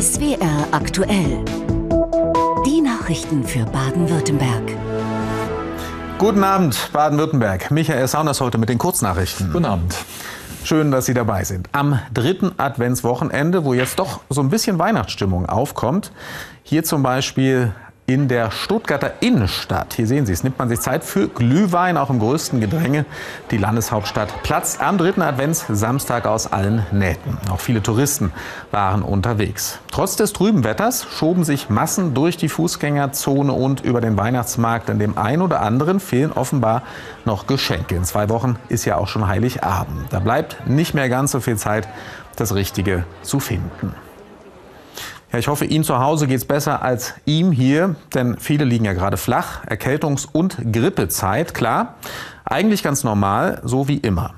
SWR aktuell. Die Nachrichten für Baden-Württemberg. Guten Abend, Baden-Württemberg. Michael Saunders heute mit den Kurznachrichten. Guten Abend. Schön, dass Sie dabei sind. Am dritten Adventswochenende, wo jetzt doch so ein bisschen Weihnachtsstimmung aufkommt, hier zum Beispiel in der Stuttgarter Innenstadt. Hier sehen Sie es, nimmt man sich Zeit für Glühwein, auch im größten Gedränge. Die Landeshauptstadt platzt am dritten Adventssamstag aus allen Nähten. Auch viele Touristen waren unterwegs. Trotz des trüben Wetters schoben sich Massen durch die Fußgängerzone und über den Weihnachtsmarkt. In dem einen oder anderen fehlen offenbar noch Geschenke. In zwei Wochen ist ja auch schon Heiligabend. Da bleibt nicht mehr ganz so viel Zeit, das Richtige zu finden. Ja, ich hoffe, Ihnen zu Hause geht es besser als ihm hier, denn viele liegen ja gerade flach. Erkältungs- und Grippezeit, klar, eigentlich ganz normal, so wie immer.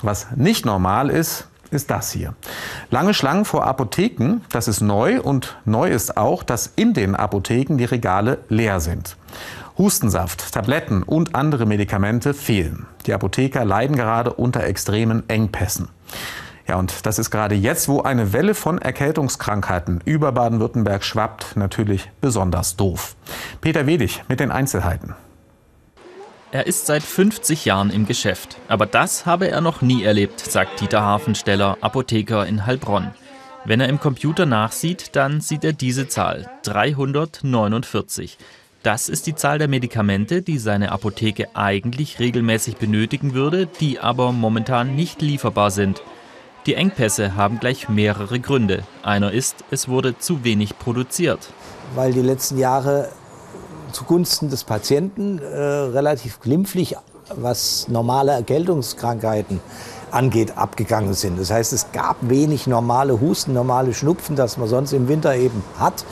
Was nicht normal ist, ist das hier. Lange Schlangen vor Apotheken, das ist neu und neu ist auch, dass in den Apotheken die Regale leer sind. Hustensaft, Tabletten und andere Medikamente fehlen. Die Apotheker leiden gerade unter extremen Engpässen. Ja, und das ist gerade jetzt, wo eine Welle von Erkältungskrankheiten über Baden-Württemberg schwappt, natürlich besonders doof. Peter Wedig mit den Einzelheiten. Er ist seit 50 Jahren im Geschäft. Aber das habe er noch nie erlebt, sagt Dieter Hafensteller, Apotheker in Heilbronn. Wenn er im Computer nachsieht, dann sieht er diese Zahl 349. Das ist die Zahl der Medikamente, die seine Apotheke eigentlich regelmäßig benötigen würde, die aber momentan nicht lieferbar sind. Die Engpässe haben gleich mehrere Gründe. Einer ist, es wurde zu wenig produziert. Weil die letzten Jahre zugunsten des Patienten äh, relativ glimpflich, was normale Erkältungskrankheiten angeht, abgegangen sind. Das heißt, es gab wenig normale Husten, normale Schnupfen, das man sonst im Winter eben hat.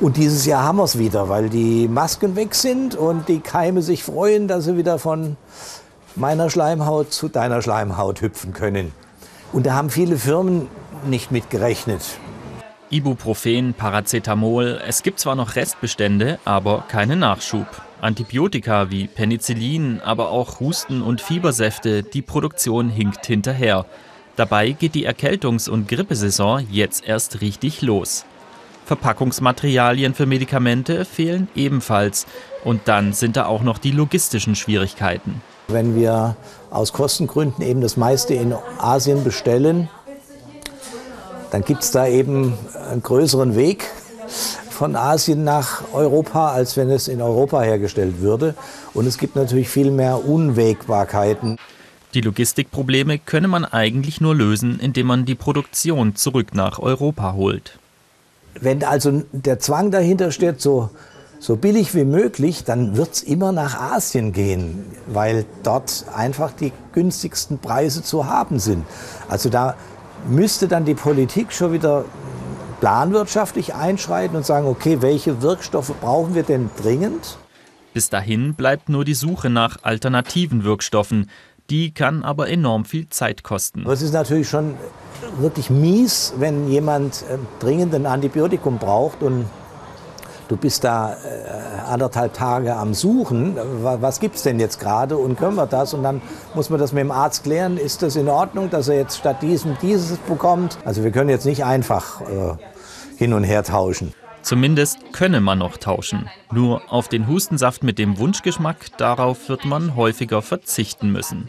Und dieses Jahr haben wir es wieder, weil die Masken weg sind und die Keime sich freuen, dass sie wieder von meiner Schleimhaut zu deiner Schleimhaut hüpfen können. Und da haben viele Firmen nicht mit gerechnet. Ibuprofen, Paracetamol, es gibt zwar noch Restbestände, aber keinen Nachschub. Antibiotika wie Penicillin, aber auch Husten- und Fiebersäfte, die Produktion hinkt hinterher. Dabei geht die Erkältungs- und Grippesaison jetzt erst richtig los. Verpackungsmaterialien für Medikamente fehlen ebenfalls. Und dann sind da auch noch die logistischen Schwierigkeiten. Wenn wir aus Kostengründen eben das meiste in Asien bestellen, dann gibt es da eben einen größeren Weg von Asien nach Europa, als wenn es in Europa hergestellt würde. Und es gibt natürlich viel mehr Unwägbarkeiten. Die Logistikprobleme könne man eigentlich nur lösen, indem man die Produktion zurück nach Europa holt. Wenn also der Zwang dahinter steht, so so billig wie möglich, dann wird es immer nach Asien gehen, weil dort einfach die günstigsten Preise zu haben sind. Also da müsste dann die Politik schon wieder planwirtschaftlich einschreiten und sagen, okay, welche Wirkstoffe brauchen wir denn dringend? Bis dahin bleibt nur die Suche nach alternativen Wirkstoffen. Die kann aber enorm viel Zeit kosten. Es ist natürlich schon wirklich mies, wenn jemand äh, dringend ein Antibiotikum braucht und du bist da äh, anderthalb Tage am Suchen, was gibt es denn jetzt gerade und können wir das? Und dann muss man das mit dem Arzt klären, ist das in Ordnung, dass er jetzt statt diesem dieses bekommt? Also wir können jetzt nicht einfach äh, hin und her tauschen. Zumindest könne man noch tauschen. Nur auf den Hustensaft mit dem Wunschgeschmack, darauf wird man häufiger verzichten müssen.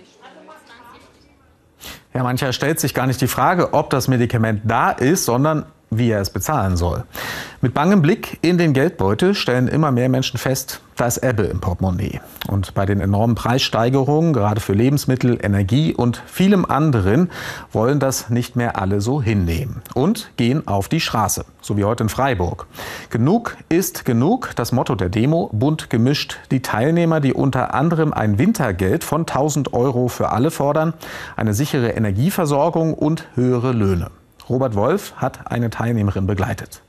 Ja, mancher stellt sich gar nicht die Frage, ob das Medikament da ist, sondern wie er es bezahlen soll. Mit bangem Blick in den Geldbeutel stellen immer mehr Menschen fest, da ist Ebbe im Portemonnaie. Und bei den enormen Preissteigerungen, gerade für Lebensmittel, Energie und vielem anderen, wollen das nicht mehr alle so hinnehmen und gehen auf die Straße, so wie heute in Freiburg. Genug ist genug, das Motto der Demo, bunt gemischt. Die Teilnehmer, die unter anderem ein Wintergeld von 1000 Euro für alle fordern, eine sichere Energieversorgung und höhere Löhne. Robert Wolf hat eine Teilnehmerin begleitet.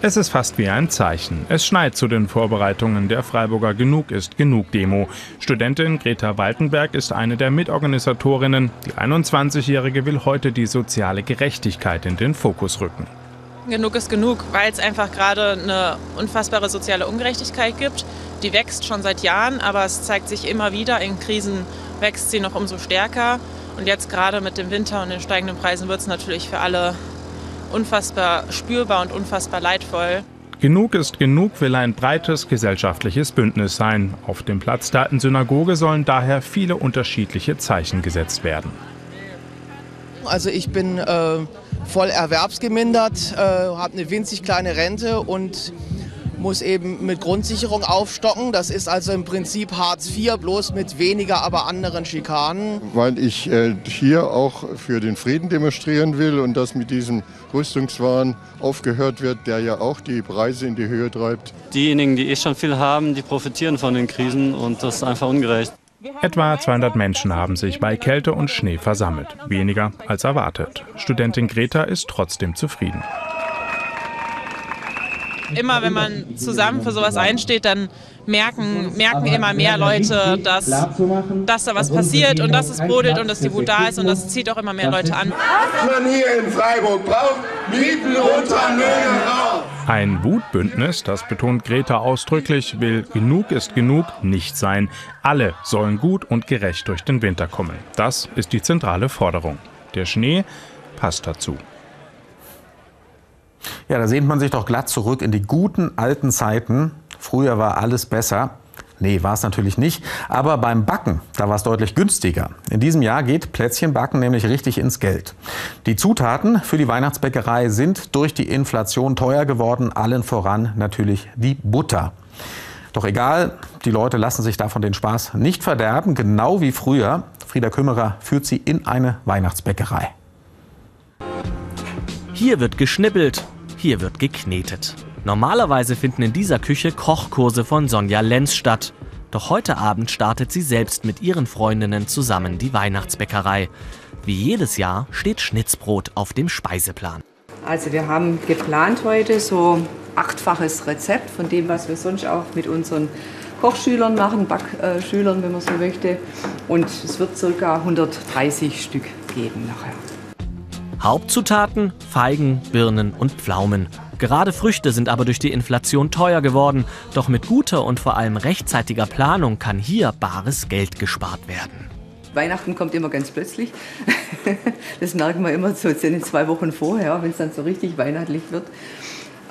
Es ist fast wie ein Zeichen. Es schneit zu den Vorbereitungen der Freiburger Genug ist Genug Demo. Studentin Greta Waltenberg ist eine der Mitorganisatorinnen. Die 21-Jährige will heute die soziale Gerechtigkeit in den Fokus rücken. Genug ist genug, weil es einfach gerade eine unfassbare soziale Ungerechtigkeit gibt. Die wächst schon seit Jahren, aber es zeigt sich immer wieder. In Krisen wächst sie noch umso stärker. Und jetzt gerade mit dem Winter und den steigenden Preisen wird es natürlich für alle unfassbar spürbar und unfassbar leidvoll. Genug ist genug will ein breites gesellschaftliches Bündnis sein. Auf dem Platz der alten Synagoge sollen daher viele unterschiedliche Zeichen gesetzt werden. Also ich bin äh, voll erwerbsgemindert, äh, habe eine winzig kleine Rente und muss eben mit Grundsicherung aufstocken. Das ist also im Prinzip Hartz IV, bloß mit weniger, aber anderen Schikanen. Weil ich äh, hier auch für den Frieden demonstrieren will und dass mit diesem Rüstungswahn aufgehört wird, der ja auch die Preise in die Höhe treibt. Diejenigen, die eh schon viel haben, die profitieren von den Krisen und das ist einfach ungerecht. Etwa 200 Menschen haben sich bei Kälte und Schnee versammelt. Weniger als erwartet. Studentin Greta ist trotzdem zufrieden immer wenn man zusammen für sowas einsteht, dann merken, merken immer mehr Leute, dass, dass da was passiert und dass es brodelt und dass die Wut da ist und das zieht auch immer mehr Leute an. Was man hier in Freiburg braucht, Mieten runter, Löhne rauf. Ein Wutbündnis, das betont Greta ausdrücklich, will genug ist genug nicht sein. Alle sollen gut und gerecht durch den Winter kommen. Das ist die zentrale Forderung. Der Schnee passt dazu. Ja, da sehnt man sich doch glatt zurück in die guten alten Zeiten. Früher war alles besser. Nee, war es natürlich nicht. Aber beim Backen, da war es deutlich günstiger. In diesem Jahr geht Plätzchenbacken nämlich richtig ins Geld. Die Zutaten für die Weihnachtsbäckerei sind durch die Inflation teuer geworden. Allen voran natürlich die Butter. Doch egal, die Leute lassen sich davon den Spaß nicht verderben. Genau wie früher. Frieda Kümmerer führt sie in eine Weihnachtsbäckerei. Hier wird geschnippelt, hier wird geknetet. Normalerweise finden in dieser Küche Kochkurse von Sonja Lenz statt. Doch heute Abend startet sie selbst mit ihren Freundinnen zusammen die Weihnachtsbäckerei. Wie jedes Jahr steht Schnitzbrot auf dem Speiseplan. Also wir haben geplant heute so achtfaches Rezept von dem, was wir sonst auch mit unseren Kochschülern machen, Backschülern, wenn man so möchte. Und es wird ca. 130 Stück geben nachher. Hauptzutaten Feigen, Birnen und Pflaumen. Gerade Früchte sind aber durch die Inflation teuer geworden. Doch mit guter und vor allem rechtzeitiger Planung kann hier bares Geld gespart werden. Weihnachten kommt immer ganz plötzlich. Das merken wir immer so zwei Wochen vorher, wenn es dann so richtig weihnachtlich wird.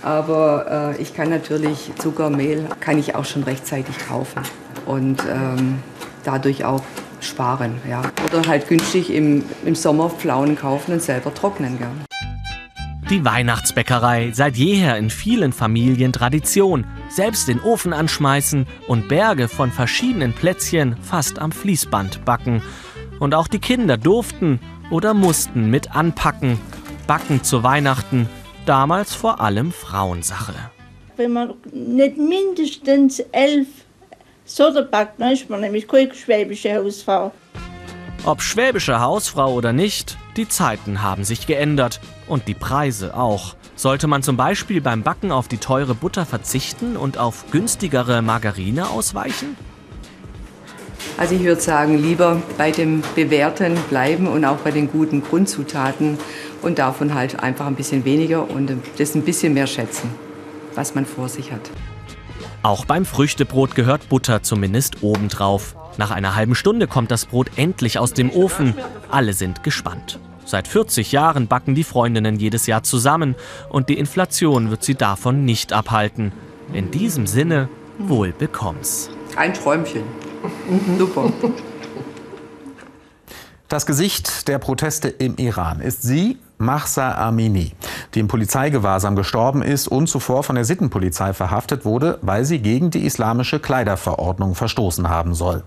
Aber äh, ich kann natürlich Zucker, Mehl, kann ich auch schon rechtzeitig kaufen und ähm, dadurch auch sparen. Ja. Oder halt günstig im, im Sommer Pflaumen kaufen und selber trocknen. Ja. Die Weihnachtsbäckerei, seit jeher in vielen Familien Tradition. Selbst den Ofen anschmeißen und Berge von verschiedenen Plätzchen fast am Fließband backen. Und auch die Kinder durften oder mussten mit anpacken. Backen zu Weihnachten, damals vor allem Frauensache. Wenn man nicht mindestens elf Soda backt, dann ist man nämlich keine schwäbische Hausfrau. Ob schwäbische Hausfrau oder nicht, die Zeiten haben sich geändert und die Preise auch. Sollte man zum Beispiel beim Backen auf die teure Butter verzichten und auf günstigere Margarine ausweichen? Also ich würde sagen, lieber bei dem Bewährten bleiben und auch bei den guten Grundzutaten und davon halt einfach ein bisschen weniger und das ein bisschen mehr schätzen, was man vor sich hat. Auch beim Früchtebrot gehört Butter zumindest obendrauf. Nach einer halben Stunde kommt das Brot endlich aus dem Ofen. Alle sind gespannt. Seit 40 Jahren backen die Freundinnen jedes Jahr zusammen und die Inflation wird sie davon nicht abhalten. In diesem Sinne, wohl bekomm's. Ein Träumchen. Super. Das Gesicht der Proteste im Iran ist sie, Mahsa Amini, die im Polizeigewahrsam gestorben ist und zuvor von der Sittenpolizei verhaftet wurde, weil sie gegen die islamische Kleiderverordnung verstoßen haben soll.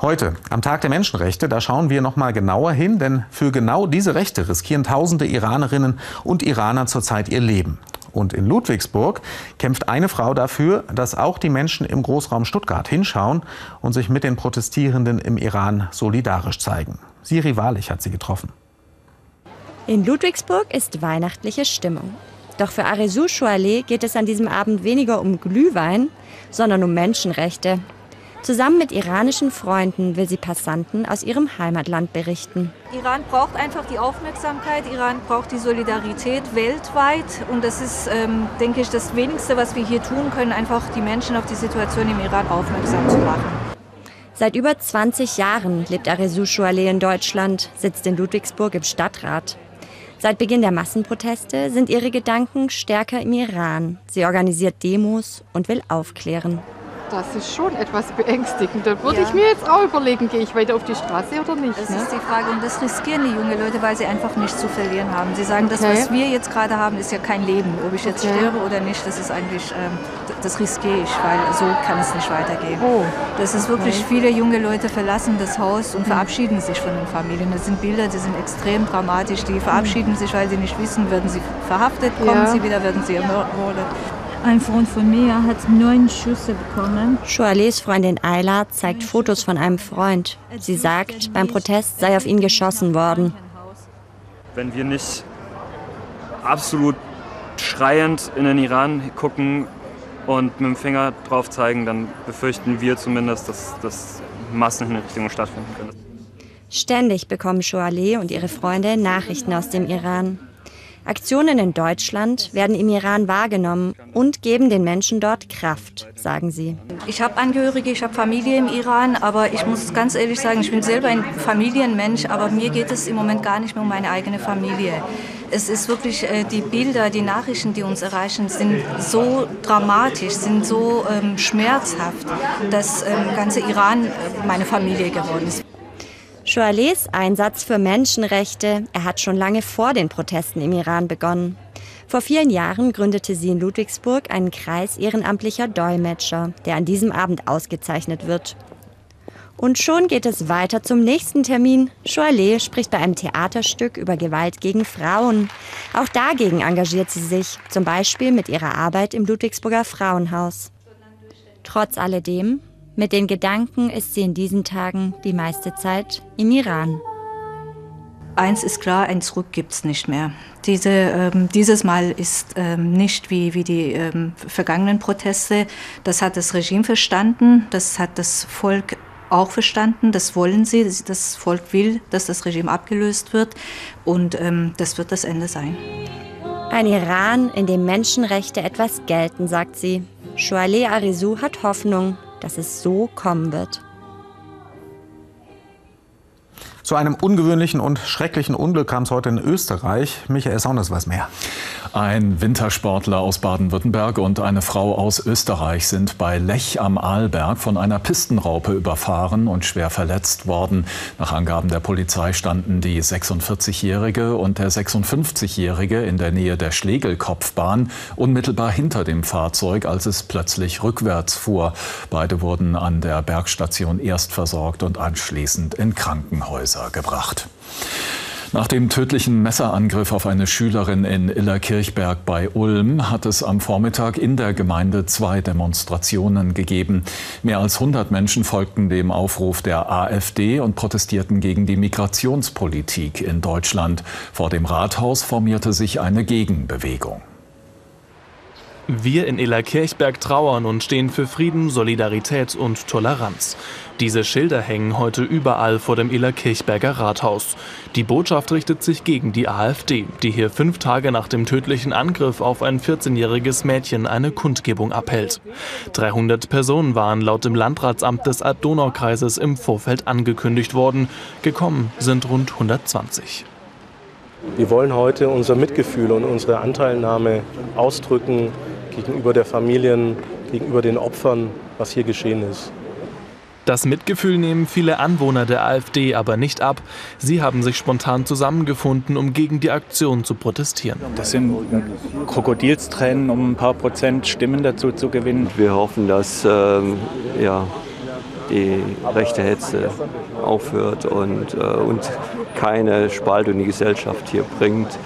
Heute, am Tag der Menschenrechte, da schauen wir noch mal genauer hin, denn für genau diese Rechte riskieren tausende Iranerinnen und Iraner zurzeit ihr Leben. Und in Ludwigsburg kämpft eine Frau dafür, dass auch die Menschen im Großraum Stuttgart hinschauen und sich mit den Protestierenden im Iran solidarisch zeigen. Siri Wahrlich hat sie getroffen. In Ludwigsburg ist weihnachtliche Stimmung. Doch für Aresu Choualet geht es an diesem Abend weniger um Glühwein, sondern um Menschenrechte. Zusammen mit iranischen Freunden will sie Passanten aus ihrem Heimatland berichten. Iran braucht einfach die Aufmerksamkeit, Iran braucht die Solidarität weltweit. Und das ist, ähm, denke ich, das Wenigste, was wir hier tun können, einfach die Menschen auf die Situation im Iran aufmerksam zu machen. Seit über 20 Jahren lebt Aresu Choualet in Deutschland, sitzt in Ludwigsburg im Stadtrat. Seit Beginn der Massenproteste sind ihre Gedanken stärker im Iran. Sie organisiert Demos und will aufklären. Das ist schon etwas beängstigend. Da würde ja. ich mir jetzt auch überlegen, gehe ich weiter auf die Straße oder nicht. Das ne? ist die Frage und das riskieren die jungen Leute, weil sie einfach nichts zu verlieren haben. Sie sagen, das, okay. was wir jetzt gerade haben, ist ja kein Leben. Ob ich jetzt okay. sterbe oder nicht, das ist eigentlich, ähm, das riskiere ich, weil so kann es nicht weitergehen. Oh. Das ist wirklich, okay. viele junge Leute verlassen das Haus und hm. verabschieden sich von den Familien. Das sind Bilder, die sind extrem dramatisch. Die verabschieden sich, weil sie nicht wissen, werden sie verhaftet, kommen ja. sie wieder, werden sie ermordet. Ein Freund von mir hat neun Schüsse bekommen. Choalets Freundin Ayla zeigt Fotos von einem Freund. Sie sagt, beim Protest sei auf ihn geschossen worden. Wenn wir nicht absolut schreiend in den Iran gucken und mit dem Finger drauf zeigen, dann befürchten wir zumindest, dass, dass Massenhinrichtungen stattfinden können. Ständig bekommen Choalet und ihre Freunde Nachrichten aus dem Iran. Aktionen in Deutschland werden im Iran wahrgenommen und geben den Menschen dort Kraft, sagen sie. Ich habe Angehörige, ich habe Familie im Iran, aber ich muss ganz ehrlich sagen, ich bin selber ein Familienmensch, aber mir geht es im Moment gar nicht mehr um meine eigene Familie. Es ist wirklich, äh, die Bilder, die Nachrichten, die uns erreichen, sind so dramatisch, sind so ähm, schmerzhaft, dass ähm, ganze Iran äh, meine Familie geworden ist. Choalets Einsatz für Menschenrechte, er hat schon lange vor den Protesten im Iran begonnen. Vor vielen Jahren gründete sie in Ludwigsburg einen Kreis ehrenamtlicher Dolmetscher, der an diesem Abend ausgezeichnet wird. Und schon geht es weiter zum nächsten Termin. Choalet spricht bei einem Theaterstück über Gewalt gegen Frauen. Auch dagegen engagiert sie sich, zum Beispiel mit ihrer Arbeit im Ludwigsburger Frauenhaus. Trotz alledem mit den Gedanken ist sie in diesen Tagen die meiste Zeit im Iran. Eins ist klar, ein Zurück gibt es nicht mehr. Diese, ähm, dieses Mal ist ähm, nicht wie, wie die ähm, vergangenen Proteste. Das hat das Regime verstanden, das hat das Volk auch verstanden, das wollen sie. Das Volk will, dass das Regime abgelöst wird und ähm, das wird das Ende sein. Ein Iran, in dem Menschenrechte etwas gelten, sagt sie. Shoaleh Arizou hat Hoffnung, dass es so kommen wird. Zu einem ungewöhnlichen und schrecklichen Unglück kam es heute in Österreich. Michael Saunders weiß mehr. Ein Wintersportler aus Baden-Württemberg und eine Frau aus Österreich sind bei Lech am Arlberg von einer Pistenraupe überfahren und schwer verletzt worden. Nach Angaben der Polizei standen die 46-Jährige und der 56-Jährige in der Nähe der Schlegelkopfbahn unmittelbar hinter dem Fahrzeug, als es plötzlich rückwärts fuhr. Beide wurden an der Bergstation erst versorgt und anschließend in Krankenhäuser. Gebracht. Nach dem tödlichen Messerangriff auf eine Schülerin in Illerkirchberg bei Ulm hat es am Vormittag in der Gemeinde zwei Demonstrationen gegeben. Mehr als 100 Menschen folgten dem Aufruf der AfD und protestierten gegen die Migrationspolitik in Deutschland. Vor dem Rathaus formierte sich eine Gegenbewegung. Wir in Illerkirchberg trauern und stehen für Frieden, Solidarität und Toleranz. Diese Schilder hängen heute überall vor dem Illerkirchberger Rathaus. Die Botschaft richtet sich gegen die AfD, die hier fünf Tage nach dem tödlichen Angriff auf ein 14-jähriges Mädchen eine Kundgebung abhält. 300 Personen waren laut dem Landratsamt des Alb-Donau-Kreises im Vorfeld angekündigt worden. Gekommen sind rund 120. Wir wollen heute unser Mitgefühl und unsere Anteilnahme ausdrücken gegenüber der Familien, gegenüber den Opfern, was hier geschehen ist. Das Mitgefühl nehmen viele Anwohner der AfD aber nicht ab. Sie haben sich spontan zusammengefunden, um gegen die Aktion zu protestieren. Das sind Krokodilstränen, um ein paar Prozent Stimmen dazu zu gewinnen. Wir hoffen, dass ähm, ja, die rechte Hetze aufhört und, äh, und keine Spaltung in die Gesellschaft hier bringt.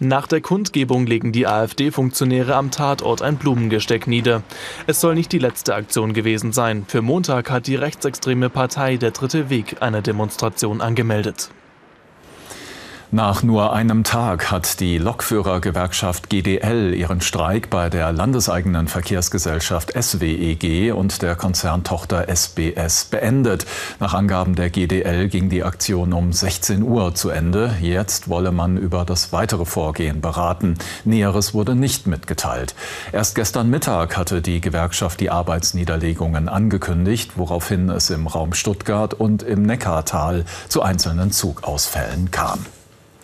Nach der Kundgebung legen die AfD-Funktionäre am Tatort ein Blumengesteck nieder. Es soll nicht die letzte Aktion gewesen sein. Für Montag hat die rechtsextreme Partei Der Dritte Weg eine Demonstration angemeldet. Nach nur einem Tag hat die Lokführergewerkschaft GDL ihren Streik bei der landeseigenen Verkehrsgesellschaft SWEG und der Konzerntochter SBS beendet. Nach Angaben der GDL ging die Aktion um 16 Uhr zu Ende. Jetzt wolle man über das weitere Vorgehen beraten. Näheres wurde nicht mitgeteilt. Erst gestern Mittag hatte die Gewerkschaft die Arbeitsniederlegungen angekündigt, woraufhin es im Raum Stuttgart und im Neckartal zu einzelnen Zugausfällen kam.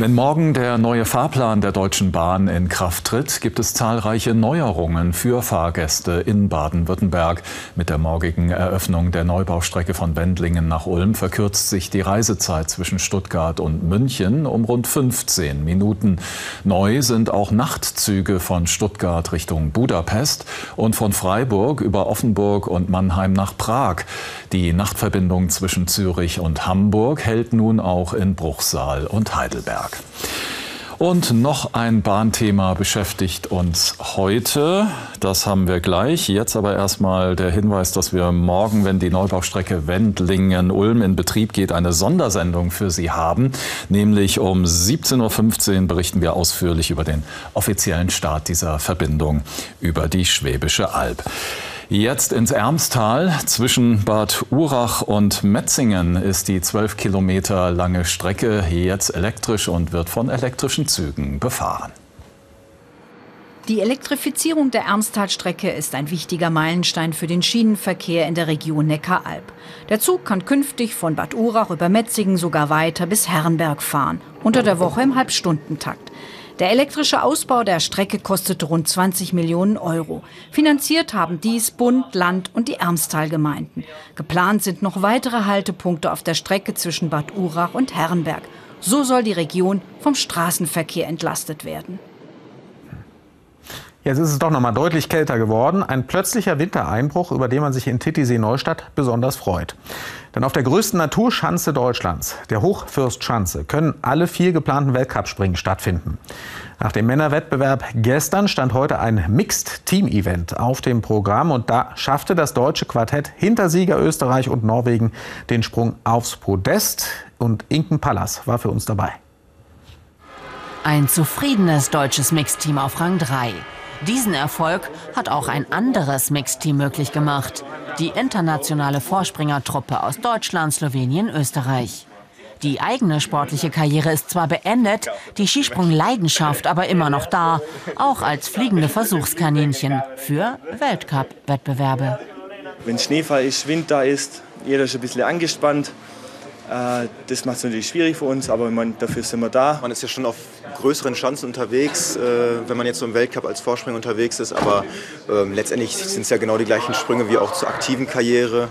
Wenn morgen der neue Fahrplan der Deutschen Bahn in Kraft tritt, gibt es zahlreiche Neuerungen für Fahrgäste in Baden-Württemberg. Mit der morgigen Eröffnung der Neubaustrecke von Wendlingen nach Ulm verkürzt sich die Reisezeit zwischen Stuttgart und München um rund 15 Minuten. Neu sind auch Nachtzüge von Stuttgart Richtung Budapest und von Freiburg über Offenburg und Mannheim nach Prag. Die Nachtverbindung zwischen Zürich und Hamburg hält nun auch in Bruchsal und Heidelberg. Tag. Und noch ein Bahnthema beschäftigt uns heute. Das haben wir gleich. Jetzt aber erstmal der Hinweis, dass wir morgen, wenn die Neubaustrecke Wendlingen-Ulm in Betrieb geht, eine Sondersendung für Sie haben. Nämlich um 17.15 Uhr berichten wir ausführlich über den offiziellen Start dieser Verbindung über die Schwäbische Alb. Jetzt ins Ermstal. Zwischen Bad Urach und Metzingen ist die 12 Kilometer lange Strecke jetzt elektrisch und wird von elektrischen Zügen befahren. Die Elektrifizierung der Ermstalstrecke ist ein wichtiger Meilenstein für den Schienenverkehr in der Region Neckaralb. Der Zug kann künftig von Bad Urach über Metzingen sogar weiter bis Herrenberg fahren, unter der Woche im Halbstundentakt. Der elektrische Ausbau der Strecke kostet rund 20 Millionen Euro. Finanziert haben dies Bund, Land und die Ermstalgemeinden. Geplant sind noch weitere Haltepunkte auf der Strecke zwischen Bad Urach und Herrenberg. So soll die Region vom Straßenverkehr entlastet werden. Jetzt ist es doch noch mal deutlich kälter geworden. Ein plötzlicher Wintereinbruch, über den man sich in Titisee-Neustadt besonders freut. Denn auf der größten Naturschanze Deutschlands, der Hochfürstschanze, können alle vier geplanten Weltcup-Springen stattfinden. Nach dem Männerwettbewerb gestern stand heute ein Mixed-Team-Event auf dem Programm und da schaffte das deutsche Quartett hinter Sieger Österreich und Norwegen den Sprung aufs Podest und Inken Pallas war für uns dabei. Ein zufriedenes deutsches Mixteam auf Rang 3. Diesen Erfolg hat auch ein anderes Mixteam möglich gemacht. Die internationale Vorspringertruppe aus Deutschland, Slowenien, Österreich. Die eigene sportliche Karriere ist zwar beendet, die Skisprungleidenschaft aber immer noch da, auch als fliegende Versuchskaninchen für Weltcup-Wettbewerbe. Wenn Schneefall ist, Wind da ist, jeder ist ein bisschen angespannt. Äh, das macht es natürlich schwierig für uns, aber man, dafür sind wir da. Man ist ja schon auf größeren Chancen unterwegs, äh, wenn man jetzt so im Weltcup als Vorspringer unterwegs ist. Aber ähm, letztendlich sind es ja genau die gleichen Sprünge wie auch zur aktiven Karriere.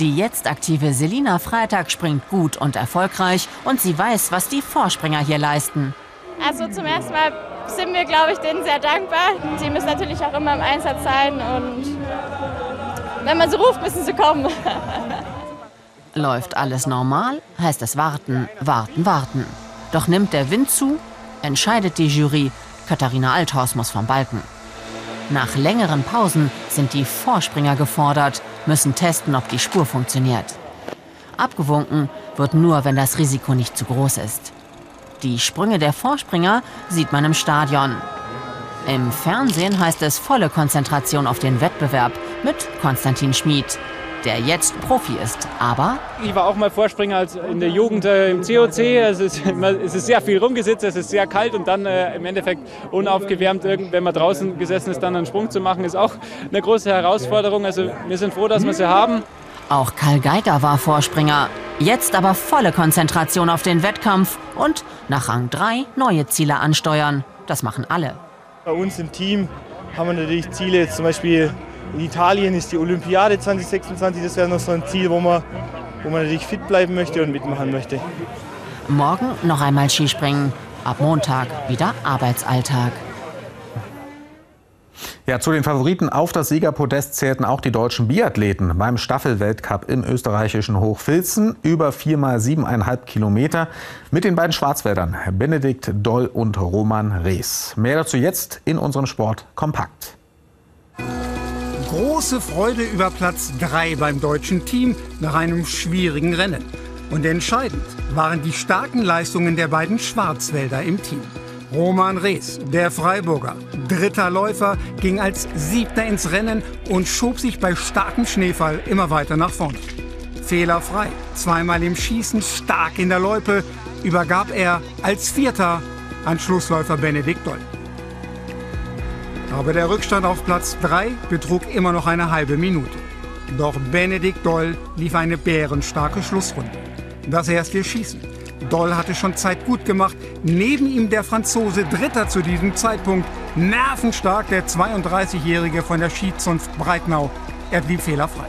Die jetzt aktive Selina Freitag springt gut und erfolgreich und sie weiß, was die Vorspringer hier leisten. Also zum ersten Mal sind wir, glaube ich, denen sehr dankbar. Sie müssen natürlich auch immer im Einsatz sein und wenn man sie ruft, müssen sie kommen. Läuft alles normal, heißt es warten, warten, warten. Doch nimmt der Wind zu, entscheidet die Jury, Katharina Althaus muss vom Balken. Nach längeren Pausen sind die Vorspringer gefordert, müssen testen, ob die Spur funktioniert. Abgewunken wird nur, wenn das Risiko nicht zu groß ist. Die Sprünge der Vorspringer sieht man im Stadion. Im Fernsehen heißt es volle Konzentration auf den Wettbewerb mit Konstantin Schmid der jetzt Profi ist. Aber ich war auch mal Vorspringer als in der Jugend äh, im COC. Es ist, es ist sehr viel rumgesitzt, es ist sehr kalt und dann äh, im Endeffekt unaufgewärmt, wenn man draußen gesessen ist, dann einen Sprung zu machen, ist auch eine große Herausforderung. Also wir sind froh, dass wir sie haben. Auch Karl Geiger war Vorspringer. Jetzt aber volle Konzentration auf den Wettkampf und nach Rang 3 neue Ziele ansteuern. Das machen alle. Bei uns im Team haben wir natürlich Ziele, zum Beispiel in Italien ist die Olympiade 2026, das wäre noch so ein Ziel, wo man, wo man natürlich fit bleiben möchte und mitmachen möchte. Morgen noch einmal Skispringen, ab Montag wieder Arbeitsalltag. Ja, zu den Favoriten auf das Siegerpodest zählten auch die deutschen Biathleten beim Staffelweltcup im österreichischen Hochfilzen über 4 mal 7,5 Kilometer mit den beiden Schwarzwäldern Benedikt Doll und Roman Rees. Mehr dazu jetzt in unserem Sport kompakt große Freude über Platz 3 beim deutschen Team nach einem schwierigen Rennen. Und entscheidend waren die starken Leistungen der beiden Schwarzwälder im Team. Roman Rees, der Freiburger, dritter Läufer, ging als Siebter ins Rennen und schob sich bei starkem Schneefall immer weiter nach vorne. Fehlerfrei, zweimal im Schießen stark in der Loipe, übergab er als Vierter an Schlussläufer Benedikt Doll. Aber der Rückstand auf Platz 3 betrug immer noch eine halbe Minute. Doch Benedikt Doll lief eine bärenstarke Schlussrunde. Das erste Schießen Doll hatte schon Zeit gut gemacht. Neben ihm der Franzose, Dritter zu diesem Zeitpunkt. Nervenstark der 32-Jährige von der Skizunft Breitnau. Er blieb fehlerfrei.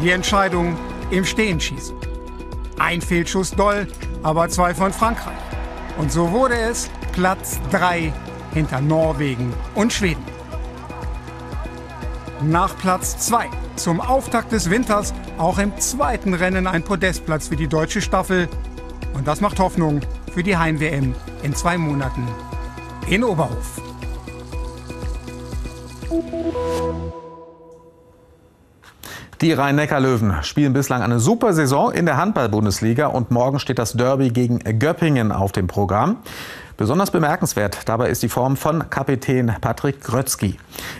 Die Entscheidung im Stehenschießen. Ein Fehlschuss Doll, aber zwei von Frankreich. Und so wurde es Platz 3 hinter Norwegen und Schweden. Nach Platz 2 zum Auftakt des Winters auch im zweiten Rennen ein Podestplatz für die deutsche Staffel. Und das macht Hoffnung für die Heim-WM in zwei Monaten in Oberhof. Die Rhein-Neckar-Löwen spielen bislang eine super Saison in der Handball-Bundesliga und morgen steht das Derby gegen Göppingen auf dem Programm. Besonders bemerkenswert dabei ist die Form von Kapitän Patrick Grötzky.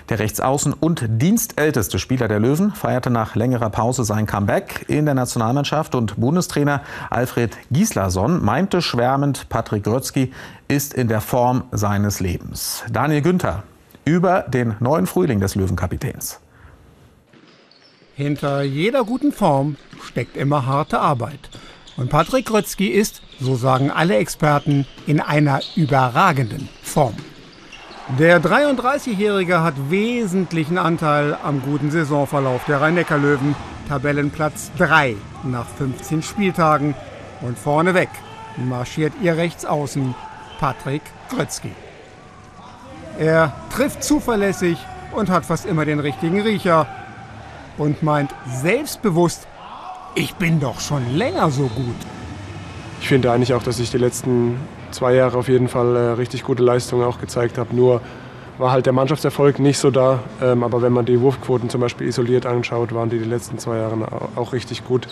Der Rechtsaußen und dienstälteste Spieler der Löwen feierte nach längerer Pause sein Comeback in der Nationalmannschaft und Bundestrainer Alfred Gislason meinte schwärmend, Patrick Grötzky ist in der Form seines Lebens. Daniel Günther über den neuen Frühling des Löwenkapitäns. Hinter jeder guten Form steckt immer harte Arbeit. Und Patrick Grötzky ist, so sagen alle Experten, in einer überragenden Form. Der 33-Jährige hat wesentlichen Anteil am guten Saisonverlauf der Rhein-Neckar-Löwen. Tabellenplatz 3 nach 15 Spieltagen. Und vorneweg marschiert ihr Rechtsaußen Patrick Grötzky. Er trifft zuverlässig und hat fast immer den richtigen Riecher und meint selbstbewusst, ich bin doch schon länger so gut. Ich finde eigentlich auch, dass ich die letzten zwei Jahre auf jeden Fall äh, richtig gute Leistungen auch gezeigt habe. Nur war halt der Mannschaftserfolg nicht so da. Ähm, aber wenn man die Wurfquoten zum Beispiel isoliert anschaut, waren die die letzten zwei Jahre auch richtig gut.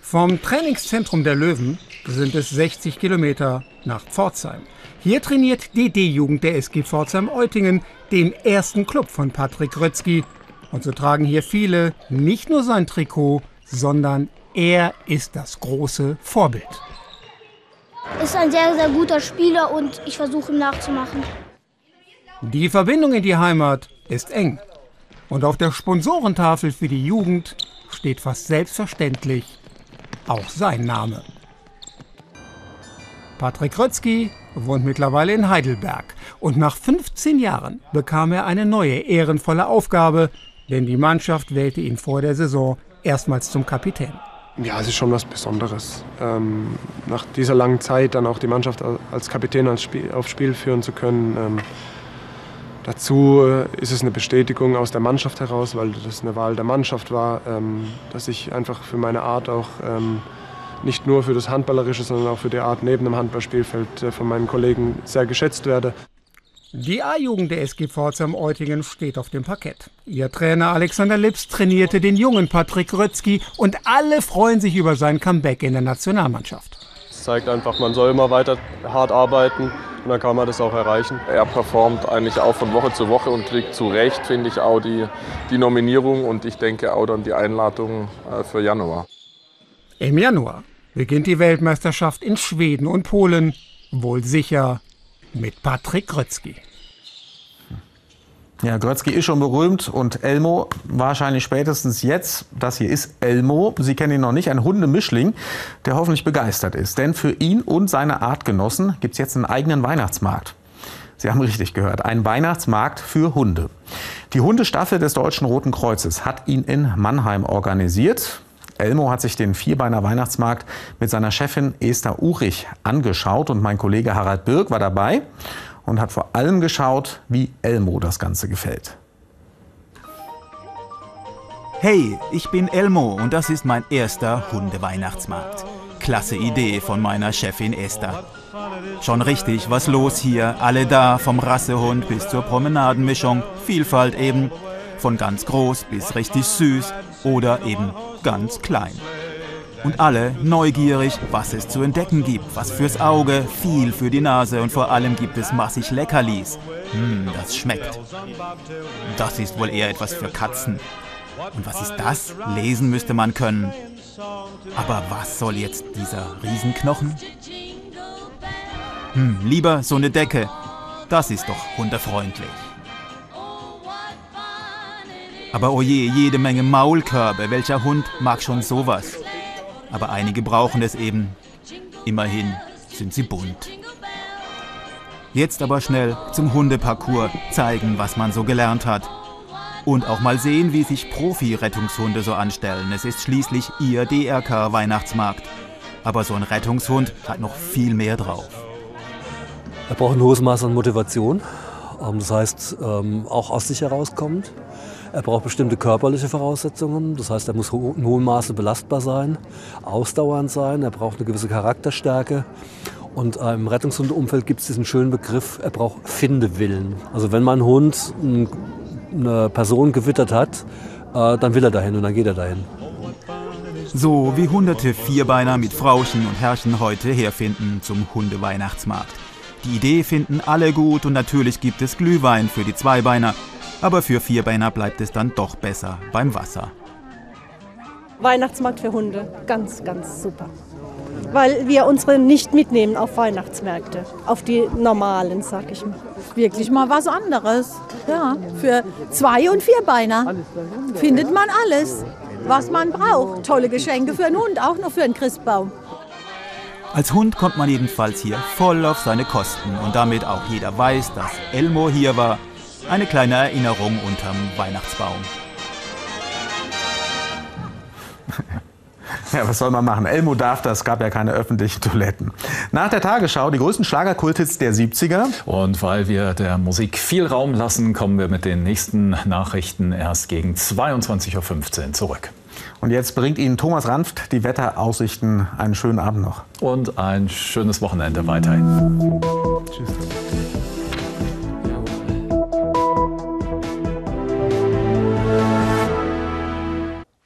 Vom Trainingszentrum der Löwen sind es 60 Kilometer nach Pforzheim. Hier trainiert die D-Jugend der SG Pforzheim-Eutingen, dem ersten Club von Patrick Rötzky. Und so tragen hier viele nicht nur sein Trikot, sondern er ist das große Vorbild. Ist ein sehr, sehr guter Spieler und ich versuche ihm nachzumachen. Die Verbindung in die Heimat ist eng. Und auf der Sponsorentafel für die Jugend steht fast selbstverständlich auch sein Name. Patrick Rötzky wohnt mittlerweile in Heidelberg und nach 15 Jahren bekam er eine neue ehrenvolle Aufgabe, denn die Mannschaft wählte ihn vor der Saison erstmals zum Kapitän. Ja, es ist schon was Besonderes. Ähm, nach dieser langen Zeit dann auch die Mannschaft als Kapitän als Spiel, aufs Spiel führen zu können. Ähm, dazu äh, ist es eine Bestätigung aus der Mannschaft heraus, weil das eine Wahl der Mannschaft war, ähm, dass ich einfach für meine Art auch ähm, nicht nur für das Handballerische, sondern auch für die Art neben dem Handballspielfeld äh, von meinen Kollegen sehr geschätzt werde. Die A-Jugend der SG Pforzheim Eutingen steht auf dem Parkett. Ihr Trainer Alexander Lips trainierte den jungen Patrick Rötzky und alle freuen sich über sein Comeback in der Nationalmannschaft. Es zeigt einfach, man soll immer weiter hart arbeiten und dann kann man das auch erreichen. Er performt eigentlich auch von Woche zu Woche und kriegt zu Recht, finde ich, auch die, die Nominierung und ich denke auch dann die Einladung äh, für Januar. Im Januar beginnt die Weltmeisterschaft in Schweden und Polen. Wohl sicher mit Patrick Grötzky. Ja, Grötzky ist schon berühmt und Elmo wahrscheinlich spätestens jetzt. Das hier ist Elmo. Sie kennen ihn noch nicht, ein Hundemischling, der hoffentlich begeistert ist. Denn für ihn und seine Artgenossen gibt es jetzt einen eigenen Weihnachtsmarkt. Sie haben richtig gehört, ein Weihnachtsmarkt für Hunde. Die Hundestaffel des Deutschen Roten Kreuzes hat ihn in Mannheim organisiert. Elmo hat sich den Vierbeiner Weihnachtsmarkt mit seiner Chefin Esther Urich angeschaut und mein Kollege Harald Birk war dabei und hat vor allem geschaut, wie Elmo das Ganze gefällt. Hey, ich bin Elmo und das ist mein erster Hundeweihnachtsmarkt. Klasse Idee von meiner Chefin Esther. Schon richtig, was los hier? Alle da, vom Rassehund bis zur Promenadenmischung. Vielfalt eben. Von ganz groß bis richtig süß oder eben ganz klein. Und alle neugierig, was es zu entdecken gibt. Was fürs Auge, viel für die Nase und vor allem gibt es massig Leckerlis. Hm, das schmeckt. Das ist wohl eher etwas für Katzen. Und was ist das? Lesen müsste man können. Aber was soll jetzt dieser Riesenknochen? Hm, lieber so eine Decke. Das ist doch hundefreundlich. Aber oje, jede Menge Maulkörbe. Welcher Hund mag schon sowas? Aber einige brauchen es eben. Immerhin sind sie bunt. Jetzt aber schnell zum Hundeparcours zeigen, was man so gelernt hat. Und auch mal sehen, wie sich Profi-Rettungshunde so anstellen. Es ist schließlich ihr DRK-Weihnachtsmarkt. Aber so ein Rettungshund hat noch viel mehr drauf. Er braucht ein hohes Maß an Motivation. Ähm, das heißt, ähm, auch aus sich herauskommt. Er braucht bestimmte körperliche Voraussetzungen. Das heißt, er muss in hohem Maße belastbar sein, ausdauernd sein. Er braucht eine gewisse Charakterstärke. Und im Rettungshundeumfeld gibt es diesen schönen Begriff, er braucht Findewillen. Also wenn mein Hund eine Person gewittert hat, äh, dann will er dahin und dann geht er dahin. So wie hunderte Vierbeiner mit Frauchen und Herrchen heute herfinden zum Hundeweihnachtsmarkt. Die Idee finden alle gut und natürlich gibt es Glühwein für die Zweibeiner. Aber für Vierbeiner bleibt es dann doch besser beim Wasser. Weihnachtsmarkt für Hunde, ganz, ganz super weil wir unsere nicht mitnehmen auf Weihnachtsmärkte, auf die normalen, sag ich mal. Wirklich mal was anderes. Ja, für Zwei- und Vierbeiner findet man alles, was man braucht. Tolle Geschenke für einen Hund, auch noch für einen Christbaum. Als Hund kommt man jedenfalls hier voll auf seine Kosten und damit auch jeder weiß, dass Elmo hier war. Eine kleine Erinnerung unterm Weihnachtsbaum. Ja, was soll man machen? Elmo darf das, gab ja keine öffentlichen Toiletten. Nach der Tagesschau die größten Schlagerkulthits der 70er. Und weil wir der Musik viel Raum lassen, kommen wir mit den nächsten Nachrichten erst gegen 22.15 Uhr zurück. Und jetzt bringt Ihnen Thomas Ranft die Wetteraussichten. Einen schönen Abend noch. Und ein schönes Wochenende weiterhin. Tschüss.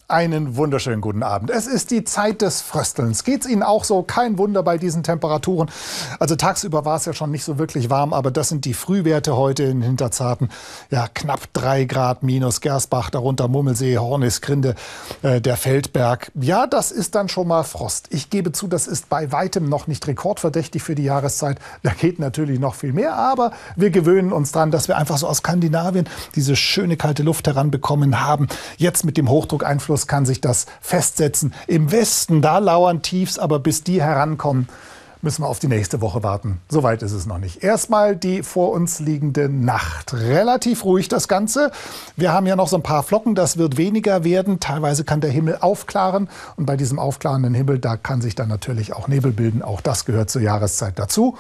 Einen wunderschönen guten Abend. Es ist die Zeit des Fröstelns. Geht's Ihnen auch so? Kein Wunder bei diesen Temperaturen. Also tagsüber war es ja schon nicht so wirklich warm, aber das sind die Frühwerte heute in Hinterzarten. Ja, knapp drei Grad minus Gersbach, darunter Mummelsee, Hornis, Grinde, äh, der Feldberg. Ja, das ist dann schon mal Frost. Ich gebe zu, das ist bei weitem noch nicht rekordverdächtig für die Jahreszeit. Da geht natürlich noch viel mehr, aber wir gewöhnen uns dran, dass wir einfach so aus Skandinavien diese schöne kalte Luft heranbekommen haben. Jetzt mit dem Hochdruckeinfluss Einfluss kann sich das festsetzen. Im Westen, da lauern Tiefs, aber bis die herankommen, müssen wir auf die nächste Woche warten. Soweit ist es noch nicht. Erstmal die vor uns liegende Nacht. Relativ ruhig das Ganze. Wir haben ja noch so ein paar Flocken, das wird weniger werden. Teilweise kann der Himmel aufklaren und bei diesem aufklarenden Himmel, da kann sich dann natürlich auch Nebel bilden. Auch das gehört zur Jahreszeit dazu.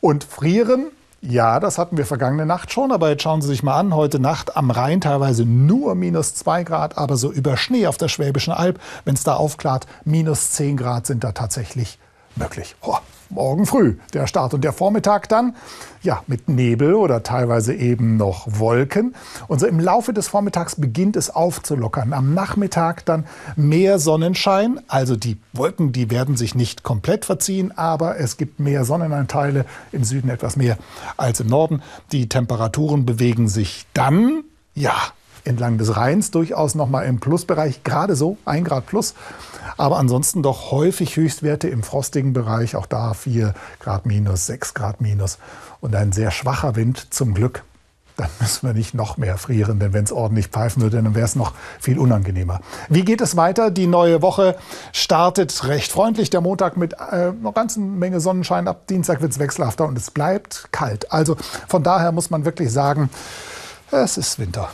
Und frieren ja, das hatten wir vergangene Nacht schon, aber jetzt schauen Sie sich mal an. Heute Nacht am Rhein teilweise nur minus 2 Grad, aber so über Schnee auf der Schwäbischen Alb, wenn es da aufklart, minus 10 Grad sind da tatsächlich möglich. Oh, morgen früh der Start und der Vormittag dann, ja, mit Nebel oder teilweise eben noch Wolken. Und so im Laufe des Vormittags beginnt es aufzulockern. Am Nachmittag dann mehr Sonnenschein. Also die Wolken, die werden sich nicht komplett verziehen, aber es gibt mehr Sonnenanteile, im Süden etwas mehr als im Norden. Die Temperaturen bewegen sich dann, ja, entlang des Rheins durchaus noch mal im Plusbereich, gerade so ein Grad plus. Aber ansonsten doch häufig Höchstwerte im frostigen Bereich, auch da 4 Grad minus, 6 Grad minus und ein sehr schwacher Wind zum Glück. Dann müssen wir nicht noch mehr frieren, denn wenn es ordentlich pfeifen würde, dann wäre es noch viel unangenehmer. Wie geht es weiter? Die neue Woche startet recht freundlich. Der Montag mit äh, einer ganzen Menge Sonnenschein. Ab Dienstag wird es wechselhafter und es bleibt kalt. Also von daher muss man wirklich sagen, es ist Winter.